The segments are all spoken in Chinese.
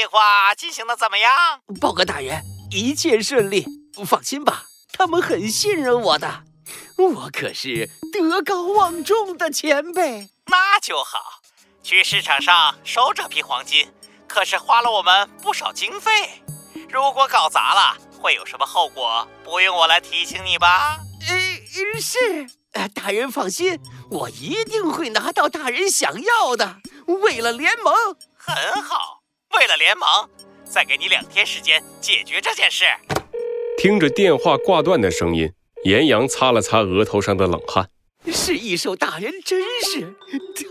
计划进行的怎么样？报告大人，一切顺利。放心吧，他们很信任我的，我可是德高望重的前辈。那就好。去市场上收这批黄金，可是花了我们不少经费。如果搞砸了，会有什么后果？不用我来提醒你吧？呃，是。呃，大人放心，我一定会拿到大人想要的。为了联盟，很好。为了联盟，再给你两天时间解决这件事。听着电话挂断的声音，严阳擦了擦额头上的冷汗。是异兽大人，真是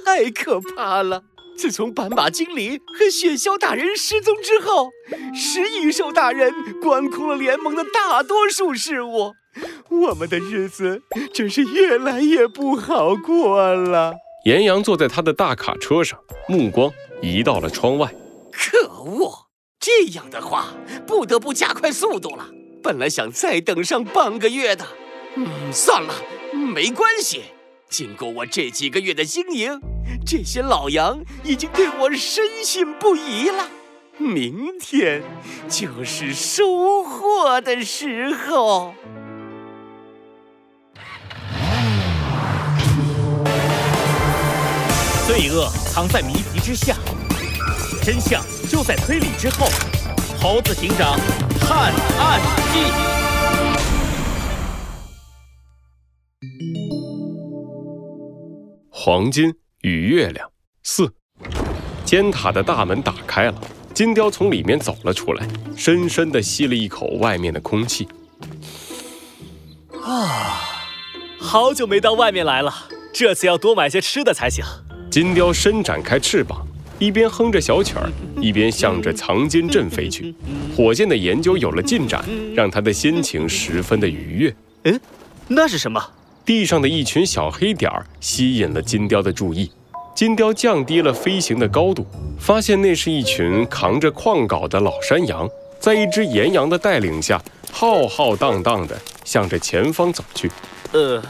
太可怕了。自从斑马精灵和雪橇大人失踪之后，食异兽大人管控了联盟的大多数事务，我们的日子真是越来越不好过了。严阳坐在他的大卡车上，目光移到了窗外。可恶！这样的话，不得不加快速度了。本来想再等上半个月的，嗯，算了。没关系，经过我这几个月的经营，这些老杨已经对我深信不疑了。明天就是收获的时候。罪恶藏在谜题之下，真相就在推理之后。猴子警长探案记。黄金与月亮四，尖塔的大门打开了，金雕从里面走了出来，深深的吸了一口外面的空气。啊，好久没到外面来了，这次要多买些吃的才行。金雕伸展开翅膀，一边哼着小曲儿，一边向着藏金镇飞去。火箭的研究有了进展，让他的心情十分的愉悦。嗯，那是什么？地上的一群小黑点儿吸引了金雕的注意，金雕降低了飞行的高度，发现那是一群扛着矿镐的老山羊，在一只岩羊的带领下，浩浩荡荡地向着前方走去。呃，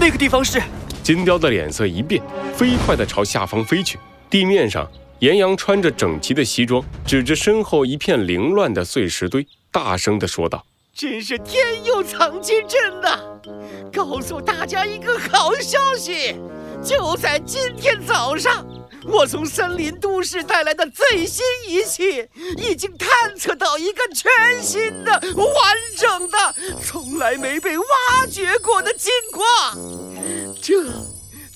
那个地方是……金雕的脸色一变，飞快地朝下方飞去。地面上，岩羊穿着整齐的西装，指着身后一片凌乱的碎石堆，大声地说道。真是天佑藏金阵呐！告诉大家一个好消息，就在今天早上，我从森林都市带来的最新仪器已经探测到一个全新的、完整的、从来没被挖掘过的金矿。这，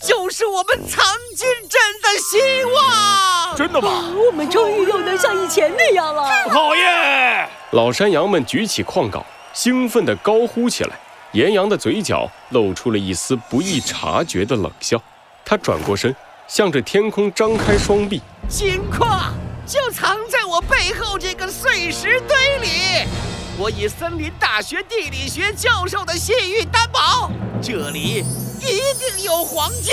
就是我们藏金阵的希望。真的吗？我们终于又能像以前那样了。好耶！老山羊们举起矿镐，兴奋地高呼起来。岩羊的嘴角露出了一丝不易察觉的冷笑。他转过身，向着天空张开双臂。金矿就藏在我背后这个碎石堆里。我以森林大学地理学教授的信誉担保，这里一定有黄金。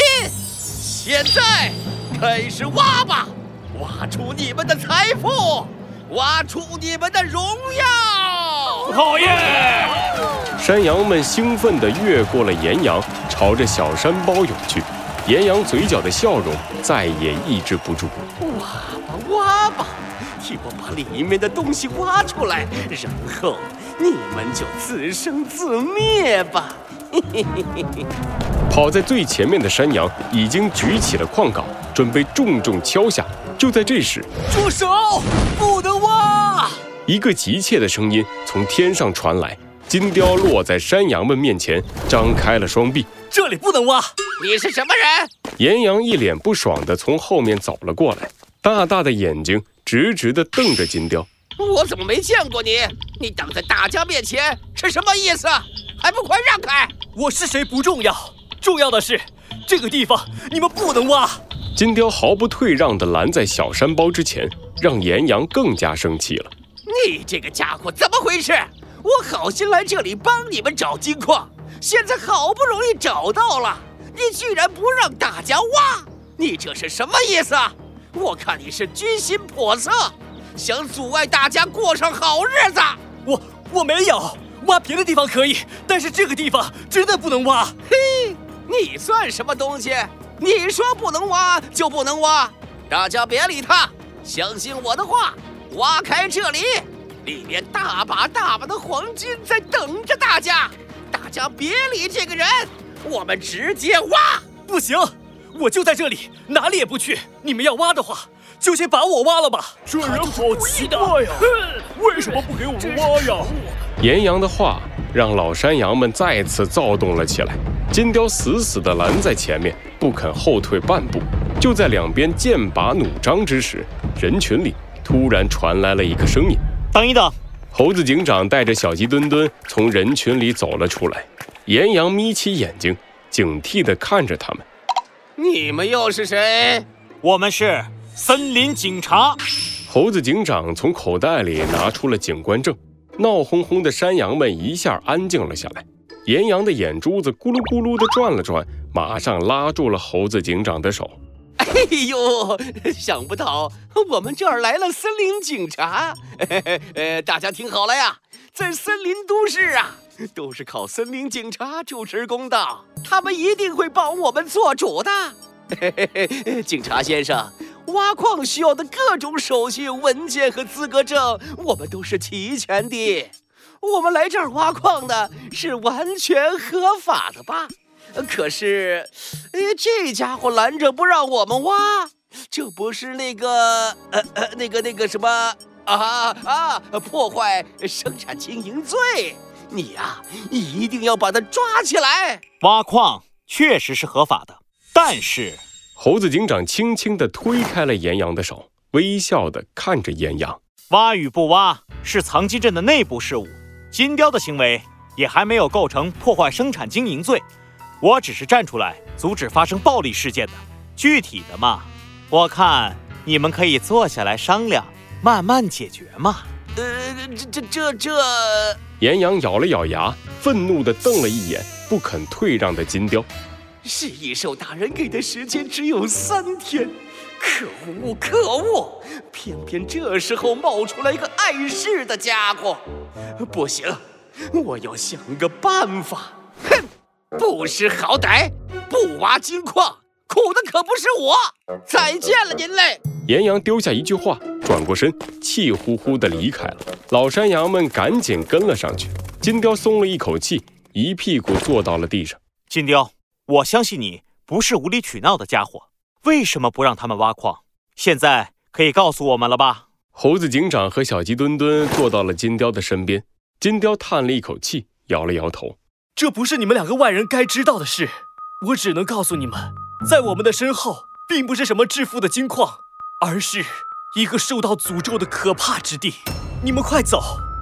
现在开始挖吧，挖出你们的财富。挖出你们的荣耀！好耶！山羊们兴奋地越过了岩羊，朝着小山包涌去。岩羊嘴角的笑容再也抑制不住。挖吧，挖吧，替我把里面的东西挖出来，然后你们就自生自灭吧。嘿嘿嘿嘿嘿。跑在最前面的山羊已经举起了矿镐，准备重重敲下。就在这时，住手！不能挖！一个急切的声音从天上传来。金雕落在山羊们面前，张开了双臂。这里不能挖！你是什么人？岩羊一脸不爽地从后面走了过来，大大的眼睛直直地瞪着金雕。我怎么没见过你？你挡在大家面前是什么意思？还不快让开！我是谁不重要，重要的是这个地方你们不能挖。金雕毫不退让地拦在小山包之前，让岩羊更加生气了。你这个家伙怎么回事？我好心来这里帮你们找金矿，现在好不容易找到了，你居然不让大家挖，你这是什么意思？我看你是居心叵测，想阻碍大家过上好日子。我我没有挖别的地方可以，但是这个地方真的不能挖。嘿，你算什么东西？你说不能挖就不能挖，大家别理他，相信我的话，挖开这里，里面大把大把的黄金在等着大家。大家别理这个人，我们直接挖。不行，我就在这里，哪里也不去。你们要挖的话，就先把我挖了吧。这人好奇怪呀，为什么不给我们挖呀？岩羊的话让老山羊们再次躁动了起来。金雕死死地拦在前面，不肯后退半步。就在两边剑拔弩张之时，人群里突然传来了一个声音：“等一等！”猴子警长带着小鸡墩墩从人群里走了出来。岩羊眯起眼睛，警惕地看着他们：“你们又是谁？我们是森林警察。”猴子警长从口袋里拿出了警官证。闹哄哄的山羊们一下安静了下来。岩羊的眼珠子咕噜咕噜地转了转，马上拉住了猴子警长的手。哎呦，想不到我们这儿来了森林警察！呃，大家听好了呀，在森林都市啊，都是靠森林警察主持公道，他们一定会帮我们做主的。警察先生，挖矿需要的各种手续、文件和资格证，我们都是齐全的。我们来这儿挖矿的是完全合法的吧？可是，哎，这家伙拦着不让我们挖，这不是那个呃呃那个那个什么啊啊破坏生产经营罪？你呀，一定要把他抓起来！挖矿确实是合法的，但是猴子警长轻轻地推开了岩羊的手，微笑地看着岩羊：挖与不挖是藏金镇的内部事务。金雕的行为也还没有构成破坏生产经营罪，我只是站出来阻止发生暴力事件的。具体的嘛，我看你们可以坐下来商量，慢慢解决嘛。呃，这这这这……岩羊咬了咬牙，愤怒地瞪了一眼不肯退让的金雕。是异兽大人给的时间只有三天。可恶！可恶！偏偏这时候冒出来一个碍事的家伙，不行，我要想个办法。哼，不识好歹，不挖金矿，苦的可不是我。再见了，您嘞！岩羊丢下一句话，转过身，气呼呼地离开了。老山羊们赶紧跟了上去。金雕松了一口气，一屁股坐到了地上。金雕，我相信你不是无理取闹的家伙。为什么不让他们挖矿？现在可以告诉我们了吧？猴子警长和小鸡墩墩坐到了金雕的身边。金雕叹了一口气，摇了摇头：“这不是你们两个外人该知道的事。我只能告诉你们，在我们的身后，并不是什么致富的金矿，而是一个受到诅咒的可怕之地。你们快走，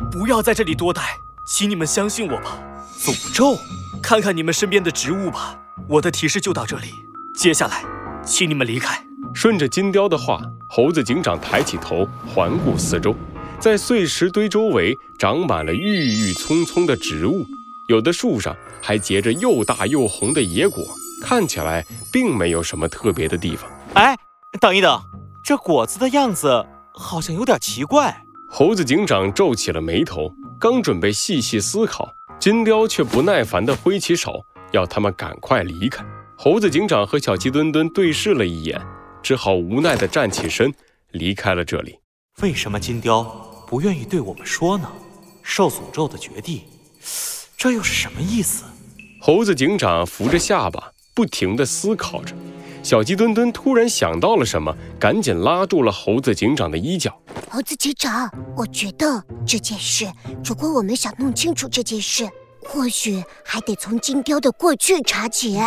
不要在这里多待。请你们相信我吧。诅咒？看看你们身边的植物吧。我的提示就到这里。接下来。”请你们离开。顺着金雕的话，猴子警长抬起头环顾四周，在碎石堆周围长满了郁郁葱葱的植物，有的树上还结着又大又红的野果，看起来并没有什么特别的地方。哎，等一等，这果子的样子好像有点奇怪。猴子警长皱起了眉头，刚准备细细思考，金雕却不耐烦地挥起手，要他们赶快离开。猴子警长和小鸡墩墩对视了一眼，只好无奈地站起身，离开了这里。为什么金雕不愿意对我们说呢？受诅咒的绝地，这又是什么意思？猴子警长扶着下巴，不停地思考着。小鸡墩墩突然想到了什么，赶紧拉住了猴子警长的衣角。猴子警长，我觉得这件事，如果我们想弄清楚这件事，或许还得从金雕的过去查起。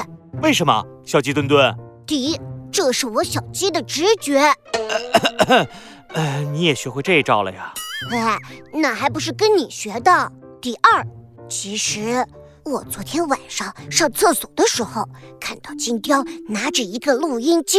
为什么，小鸡墩墩？第一，这是我小鸡的直觉。呃，你也学会这招了呀？哎，那还不是跟你学的。第二，其实我昨天晚上上厕所的时候，看到金雕拿着一个录音机。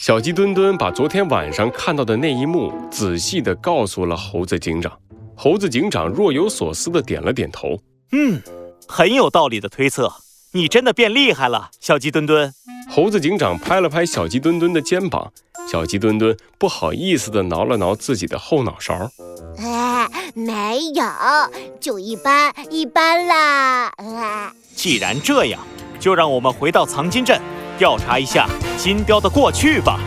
小鸡墩墩把昨天晚上看到的那一幕仔细地告诉了猴子警长。猴子警长若有所思地点了点头。嗯，很有道理的推测。你真的变厉害了，小鸡墩墩。猴子警长拍了拍小鸡墩墩的肩膀，小鸡墩墩不好意思地挠了挠自己的后脑勺。哎，没有，就一般一般啦。既然这样，就让我们回到藏金镇，调查一下金雕的过去吧。